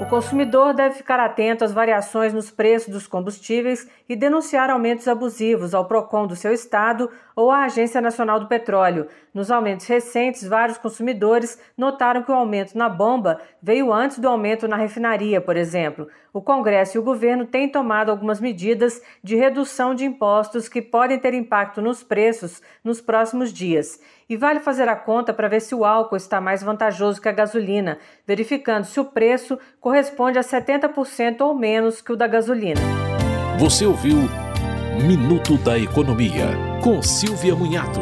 O consumidor deve ficar atento às variações nos preços dos combustíveis e denunciar aumentos abusivos ao PROCON do seu estado ou à Agência Nacional do Petróleo. Nos aumentos recentes, vários consumidores notaram que o aumento na bomba veio antes do aumento na refinaria, por exemplo. O Congresso e o governo têm tomado algumas medidas de redução de impostos que podem ter impacto nos preços nos próximos dias. E vale fazer a conta para ver se o álcool está mais vantajoso que a gasolina, verificando se o preço corresponde a 70% ou menos que o da gasolina. Você ouviu Minuto da Economia, com Silvia Munhato.